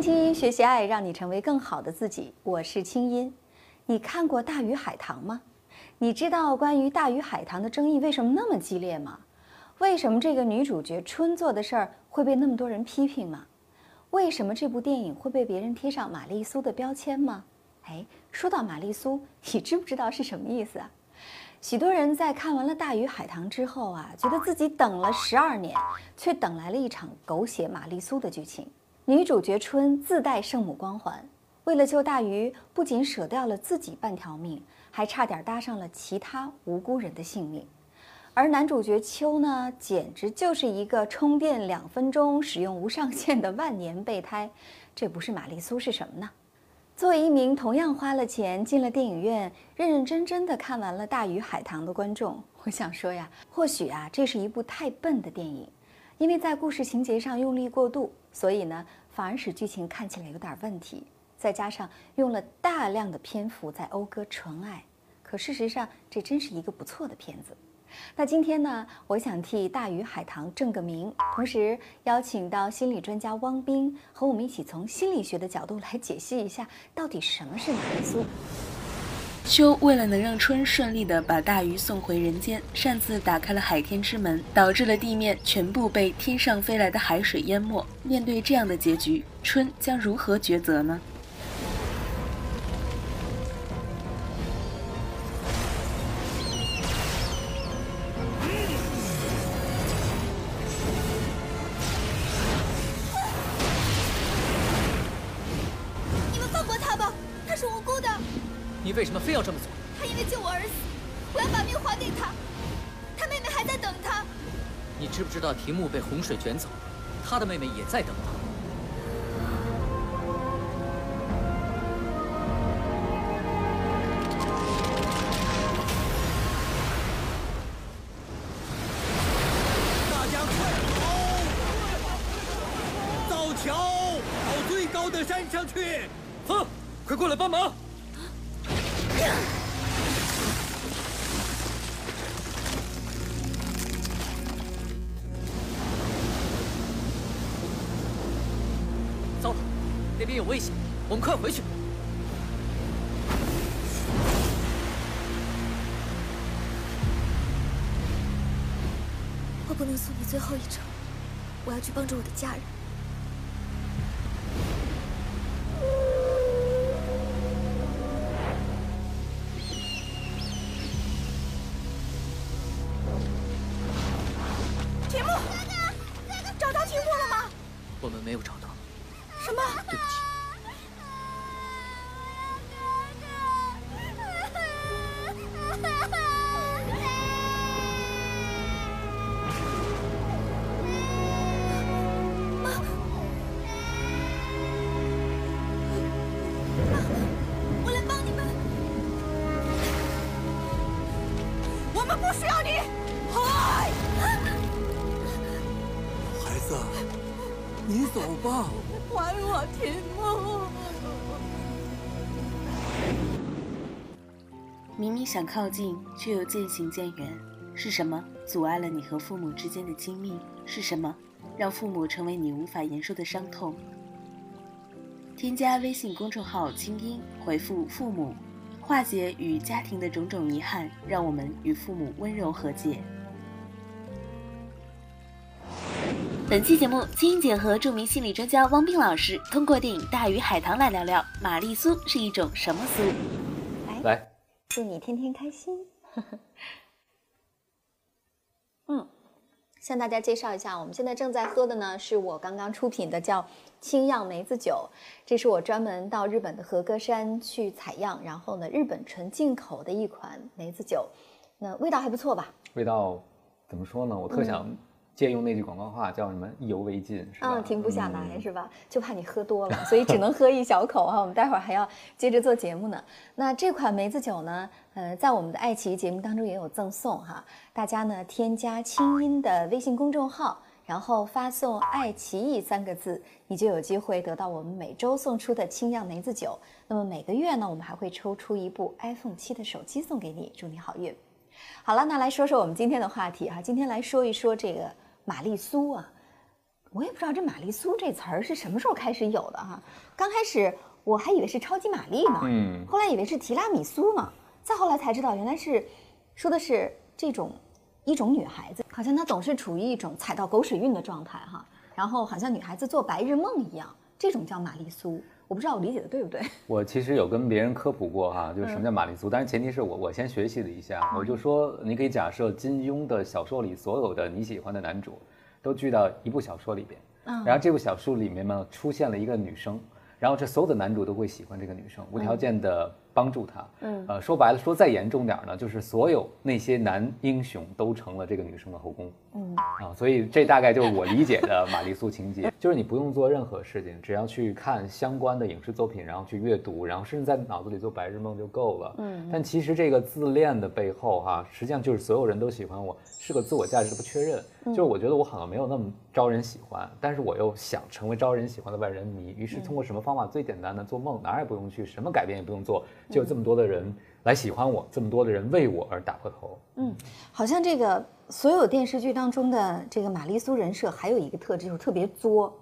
听音，学习爱，让你成为更好的自己。我是清音。你看过《大鱼海棠》吗？你知道关于《大鱼海棠》的争议为什么那么激烈吗？为什么这个女主角春做的事儿会被那么多人批评吗？为什么这部电影会被别人贴上玛丽苏的标签吗？哎，说到玛丽苏，你知不知道是什么意思啊？许多人在看完了《大鱼海棠》之后啊，觉得自己等了十二年，却等来了一场狗血玛丽苏的剧情。女主角春自带圣母光环，为了救大鱼，不仅舍掉了自己半条命，还差点搭上了其他无辜人的性命。而男主角秋呢，简直就是一个充电两分钟、使用无上限的万年备胎。这不是玛丽苏是什么呢？作为一名同样花了钱进了电影院、认认真真的看完了《大鱼海棠》的观众，我想说呀，或许啊，这是一部太笨的电影，因为在故事情节上用力过度，所以呢，反而使剧情看起来有点问题。再加上用了大量的篇幅在讴歌纯爱，可事实上这真是一个不错的片子。那今天呢，我想替《大鱼海棠》正个名，同时邀请到心理专家汪斌和我们一起从心理学的角度来解析一下，到底什么是玛丽苏。秋为了能让春顺利的把大鱼送回人间，擅自打开了海天之门，导致了地面全部被天上飞来的海水淹没。面对这样的结局，春将如何抉择呢？被洪水卷走，他的妹妹也在等他。大家快跑！造桥，到最高的山上去！风，快过来帮忙！我们快回去！我不能送你最后一程，我要去帮助我的家人。妈妈我来帮你们。我们。不需要你嗨孩子你走吧还我天梦明明想靠近，却又渐行渐远，是什么阻碍了你和父母之间的亲密？是什么让父母成为你无法言说的伤痛？添加微信公众号“清音”，回复“父母”，化解与家庭的种种遗憾，让我们与父母温柔和解。本期节目，清音姐和著名心理专家汪斌老师通过电影《大鱼海棠》来聊聊玛丽苏是一种什么苏。来，祝你天天开心。嗯，向大家介绍一下，我们现在正在喝的呢，是我刚刚出品的叫青样梅子酒。这是我专门到日本的和歌山去采样，然后呢，日本纯进口的一款梅子酒。那味道还不错吧？味道怎么说呢？我特想。借用那句广告话叫什么“意犹未尽”是吧？嗯，停不下来是吧？就怕你喝多了，所以只能喝一小口啊。我们待会儿还要接着做节目呢。那这款梅子酒呢，呃，在我们的爱奇艺节目当中也有赠送哈。大家呢添加清音的微信公众号，然后发送“爱奇艺”三个字，你就有机会得到我们每周送出的清酿梅子酒。那么每个月呢，我们还会抽出一部 iPhone 七的手机送给你，祝你好运。好了，那来说说我们今天的话题哈。今天来说一说这个。玛丽苏啊，我也不知道这玛丽苏这词儿是什么时候开始有的哈。刚开始我还以为是超级玛丽呢，嗯。后来以为是提拉米苏呢，再后来才知道原来是说的是这种一种女孩子，好像她总是处于一种踩到狗屎运的状态哈，然后好像女孩子做白日梦一样，这种叫玛丽苏。我不知道我理解的对不对？我其实有跟别人科普过哈，就是什么叫玛丽苏，但是前提是我我先学习了一下，我就说你可以假设金庸的小说里所有的你喜欢的男主，都聚到一部小说里边，然后这部小说里面呢出现了一个女生，然后这所有的男主都会喜欢这个女生，无条件的帮助她，嗯，呃说白了说再严重点儿呢，就是所有那些男英雄都成了这个女生的后宫，嗯啊，所以这大概就是我理解的玛丽苏情节，就是你不用做任何事情，只要去看相关的影视作品，然后去阅读，然后甚至在脑子里做白日梦就够了。嗯，但其实这个自恋的背后哈、实际上就是所有人都喜欢我，是个自我价值的不确认。就是我觉得我好像没有那么招人喜欢，但是我又想成为招人喜欢的万人迷，于是通过什么方法？最简单的，做梦，哪儿也不用去，什么改变也不用做，就有这么多的人来喜欢我，这么多的人为我而打破头。嗯好像这个所有电视剧当中的这个玛丽苏人设还有一个特质，就是特别作。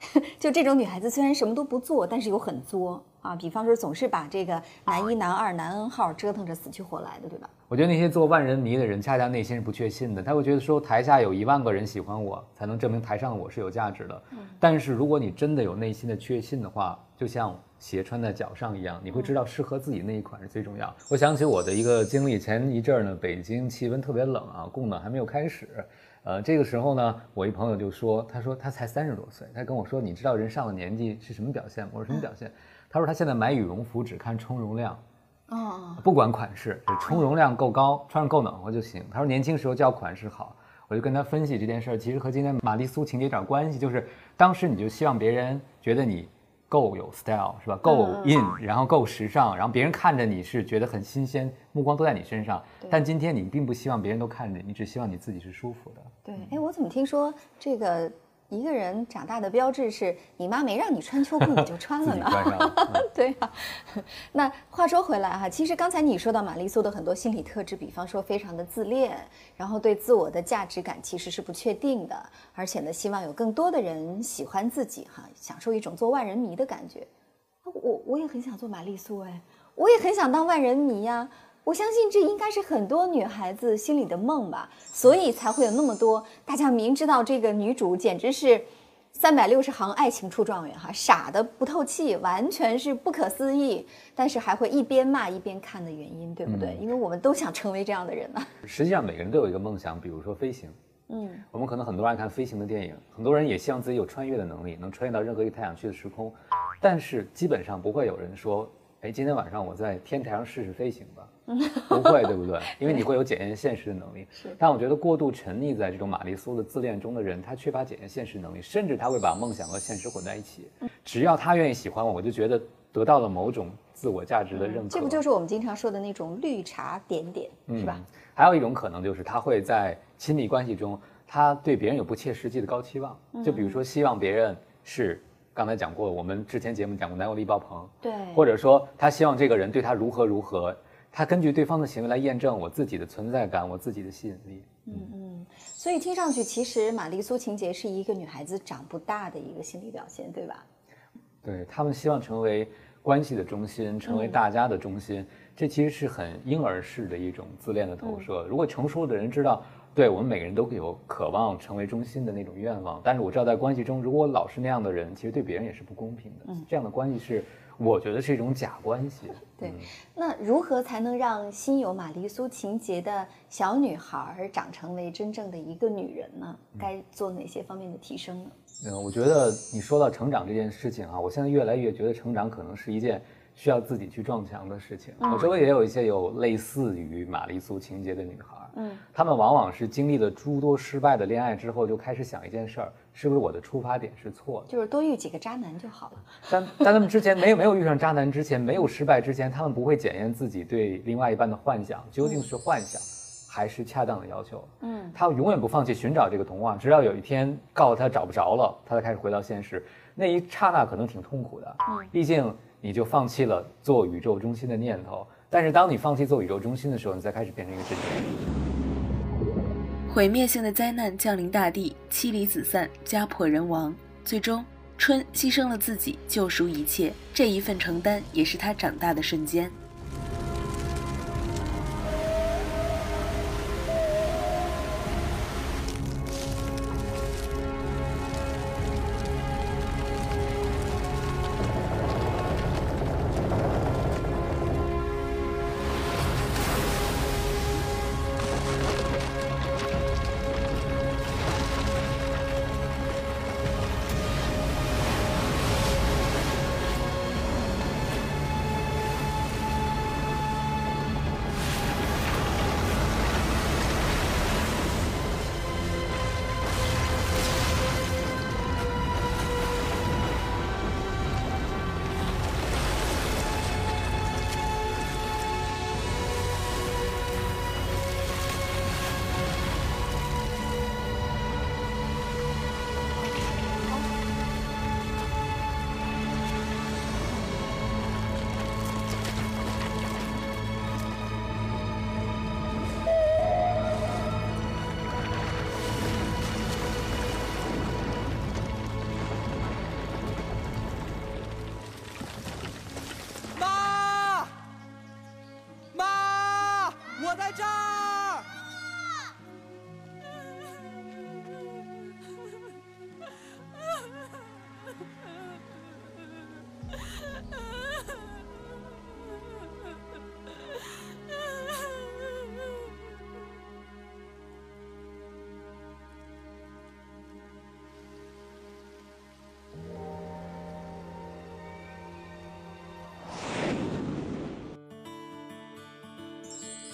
就这种女孩子虽然什么都不做，但是又很作啊。比方说，总是把这个男一、男二、男 N 号折腾着死去活来的，对吧？我觉得那些做万人迷的人，恰恰内心是不确信的。他会觉得说，台下有一万个人喜欢我，才能证明台上的我是有价值的。但是如果你真的有内心的确信的话，就像鞋穿在脚上一样，你会知道适合自己那一款是最重要。我想起我的一个经历，前一阵儿呢，北京气温特别冷啊，供暖还没有开始。呃，这个时候呢，我一朋友就说，他说他才三十多岁，他跟我说，你知道人上了年纪是什么表现吗？我说什么表现？他说他现在买羽绒服只看充绒量。哦，不管款式，只充绒量够高，穿上够暖和就行。他说年轻时候叫款式好，我就跟他分析这件事儿，其实和今天玛丽苏情节有点关系，就是当时你就希望别人觉得你够有 style 是吧？够 in，然后够时尚，然后别人看着你是觉得很新鲜，目光都在你身上。但今天你并不希望别人都看着你，你只希望你自己是舒服的。对，哎，我怎么听说这个一个人长大的标志是你妈没让你穿秋裤你就 穿了呢？对呀、那话说回来哈，其实刚才你说到玛丽苏的很多心理特质，比方说非常的自恋，然后对自我的价值感其实是不确定的，而且呢，希望有更多的人喜欢自己哈，享受一种做万人迷的感觉。我我也很想做玛丽苏哎，我也很想当万人迷呀、我相信这应该是很多女孩子心里的梦吧，所以才会有那么多大家明知道这个女主简直是三百六十行爱情出状元哈，傻的不透气，完全是不可思议，但是还会一边骂一边看的原因，对不对？因为我们都想成为这样的人呢、实际上每个人都有一个梦想，比如说飞行。嗯，我们可能很多人爱看飞行的电影，很多人也希望自己有穿越的能力，能穿越到任何一个他想去的时空，但是基本上不会有人说，哎，今天晚上我在天台上试试飞行吧，不会，对不 对？因为你会有检验现实的能力。是但我觉得过度沉溺在这种玛丽苏的自恋中的人，他缺乏检验现实能力，甚至他会把梦想和现实混在一起。只要他愿意喜欢我，我就觉得得到了某种自我价值的认可。这不就是我们经常说的那种绿茶点点，是吧？还有一种可能就是他会在亲密关系中，他对别人有不切实际的高期望，就比如说希望别人是刚才讲过，我们之前节目讲过男友力爆棚，对或者说他希望这个人对他如何如何，他根据对方的行为来验证我自己的存在感，我自己的吸引力。嗯嗯所以听上去，其实玛丽苏情节是一个女孩子长不大的一个心理表现，对吧？对他们希望成为关系的中心，成为大家的中心，这其实是很婴儿式的一种自恋的投射。如果成熟的人知道，对我们每个人都有渴望成为中心的那种愿望，但是我知道在关系中，如果我老是那样的人，其实对别人也是不公平的。这样的关系是，我觉得是一种假关系。对嗯那如何才能让心有玛丽苏情节的小女孩儿长成为真正的一个女人呢？该做哪些方面的提升呢？嗯，我觉得你说到成长这件事情啊，我现在越来越觉得成长可能是一件需要自己去撞墙的事情。我周围也有一些有类似于玛丽苏情节的女孩，嗯，她们往往是经历了诸多失败的恋爱之后，就开始想一件事儿：是不是我的出发点是错的？就是多遇几个渣男就好了。但但他们之前没有没有遇上渣男之前，没有失败之前，他们不会检验自己对另外一半的幻想究竟是幻想，还是恰当的要求。嗯，他永远不放弃寻找这个童话，直到有一天告诉他找不着了，他才开始回到现实。那一刹那可能挺痛苦的，毕竟你就放弃了做宇宙中心的念头。但是当你放弃做宇宙中心的时候，你再开始变成一个真正的人。毁灭性的灾难降临大地，妻离子散，家破人亡。最终，春牺牲了自己，救赎一切。这一份承担，也是他长大的瞬间。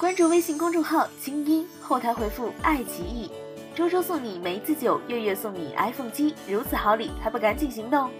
关注微信公众号“精英”，后台回复“爱奇艺”，周周送你梅子酒，月月送你 iPhone 七，如此好礼，还不赶紧行动！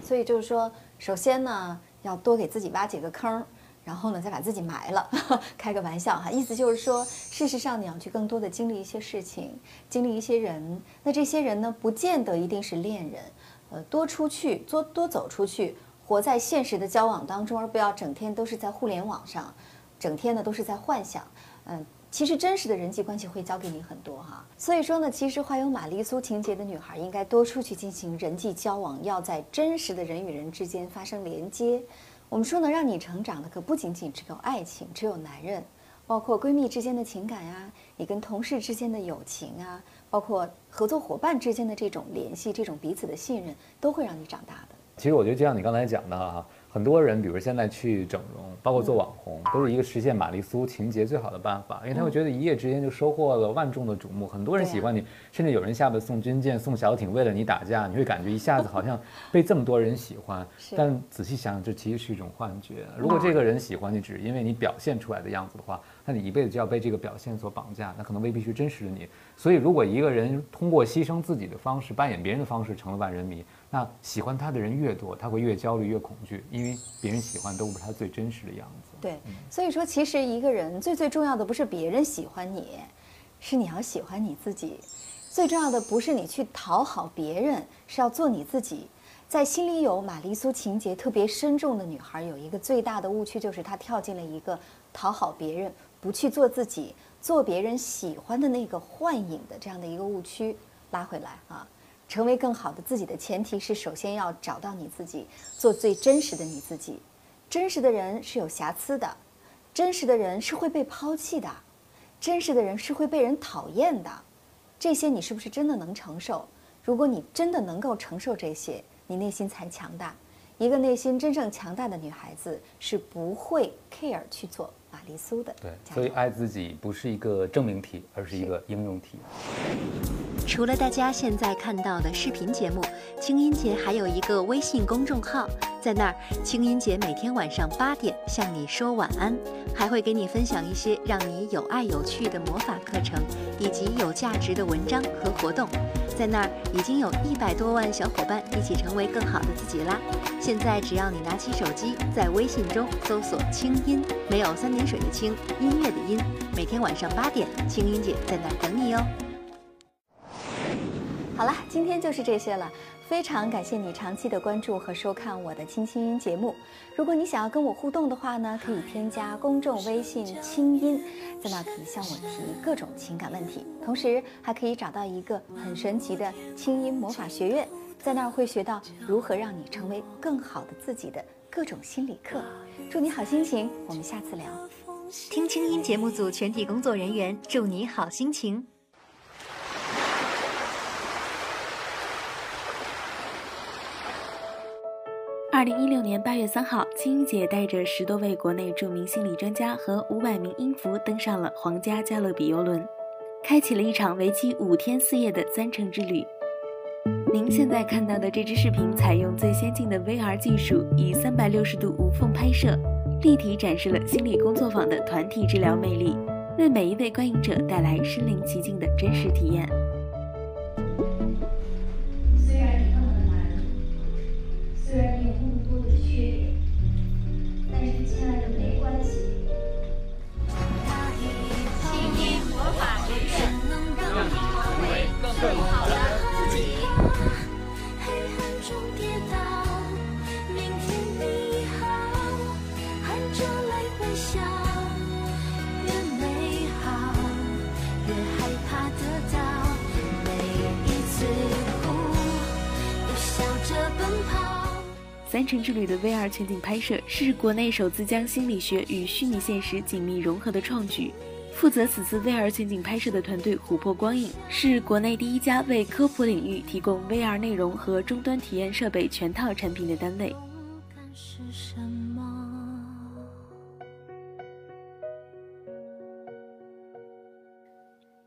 所以就是说，首先呢，要多给自己挖几个坑。然后呢，再把自己埋了，开个玩笑哈，意思就是说，事实上你要去更多的经历一些事情，经历一些人。那这些人呢，不见得一定是恋人，呃，多出去，多多走出去，活在现实的交往当中，而不要整天都是在互联网上，整天呢都是在幻想。嗯，其实真实的人际关系会教给你很多哈。所以说呢，其实怀有玛丽苏情节的女孩应该多出去进行人际交往，要在真实的人与人之间发生连接。我们说能，让你成长的可不仅仅只有爱情，只有男人，包括闺蜜之间的情感呀，你跟同事之间的友情啊，包括合作伙伴之间的这种联系，这种彼此的信任，都会让你长大的。其实我觉得，就像你刚才讲的哈。很多人，比如现在去整容，包括做网红，都是一个实现玛丽苏情节最好的办法，因为他会觉得一夜之间就收获了万众的瞩目，很多人喜欢你，甚至有人下边送军舰、送小艇，为了你打架，你会感觉一下子好像被这么多人喜欢。但仔细想想，这其实是一种幻觉。如果这个人喜欢你，只是因为你表现出来的样子的话，那你一辈子就要被这个表现所绑架，那可能未必是真实的你。所以，如果一个人通过牺牲自己的方式扮演别人的方式成了万人迷。那喜欢他的人越多，他会越焦虑越恐惧，因为别人喜欢都不是他最真实的样子。对，所以说其实一个人最最重要的不是别人喜欢你，是你要喜欢你自己。最重要的不是你去讨好别人，是要做你自己。在心里有玛丽苏情节特别深重的女孩，有一个最大的误区，就是她跳进了一个讨好别人，不去做自己，做别人喜欢的那个幻影的这样的一个误区。拉回来啊。成为更好的自己的前提是，首先要找到你自己，做最真实的你自己。真实的人是有瑕疵的，真实的人是会被抛弃的，真实的人是会被人讨厌的。这些你是不是真的能承受？如果你真的能够承受这些，你内心才强大。一个内心真正强大的女孩子是不会 care 去做玛丽苏的。对，所以爱自己不是一个证明题，而是一个应用题。除了大家现在看到的视频节目，清音姐还有一个微信公众号，在那儿，清音姐每天晚上八点向你说晚安，还会给你分享一些让你有爱有趣的魔法课程，以及有价值的文章和活动。在那儿已经有一百多万小伙伴一起成为更好的自己啦！现在只要你拿起手机，在微信中搜索“清音”，没有三点水的“清”，音乐的“音”，每天晚上八点，清音姐在那儿等你哟。好了，今天就是这些了。非常感谢你长期的关注和收看我的清新音节目。如果你想要跟我互动的话呢，可以添加公众微信“清音”，在那可以向我提各种情感问题。同时还可以找到一个很神奇的清音魔法学院，在那儿会学到如何让你成为更好的自己的各种心理课。祝你好心情，我们下次聊。听清音节目组全体工作人员祝你好心情。二零一六年八月三号，青音姐带着十多位国内著名心理专家和五百名音符登上了皇家加勒比游轮，开启了一场为期五天四夜的三城之旅。您现在看到的这支视频采用最先进的 VR 技术，以三百六十度无缝拍摄，立体展示了心理工作坊的团体治疗魅力，为每一位观影者带来身临其境的真实体验。三城之旅的 VR 全景拍摄是国内首次将心理学与虚拟现实紧密融合的创举。负责此次 VR 全景拍摄的团队琥珀光影是国内第一家为科普领域提供 VR 内容和终端体验设备全套产品的单位。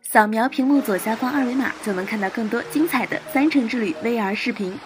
扫描屏幕左下方二维码，就能看到更多精彩的三城之旅 VR 视频。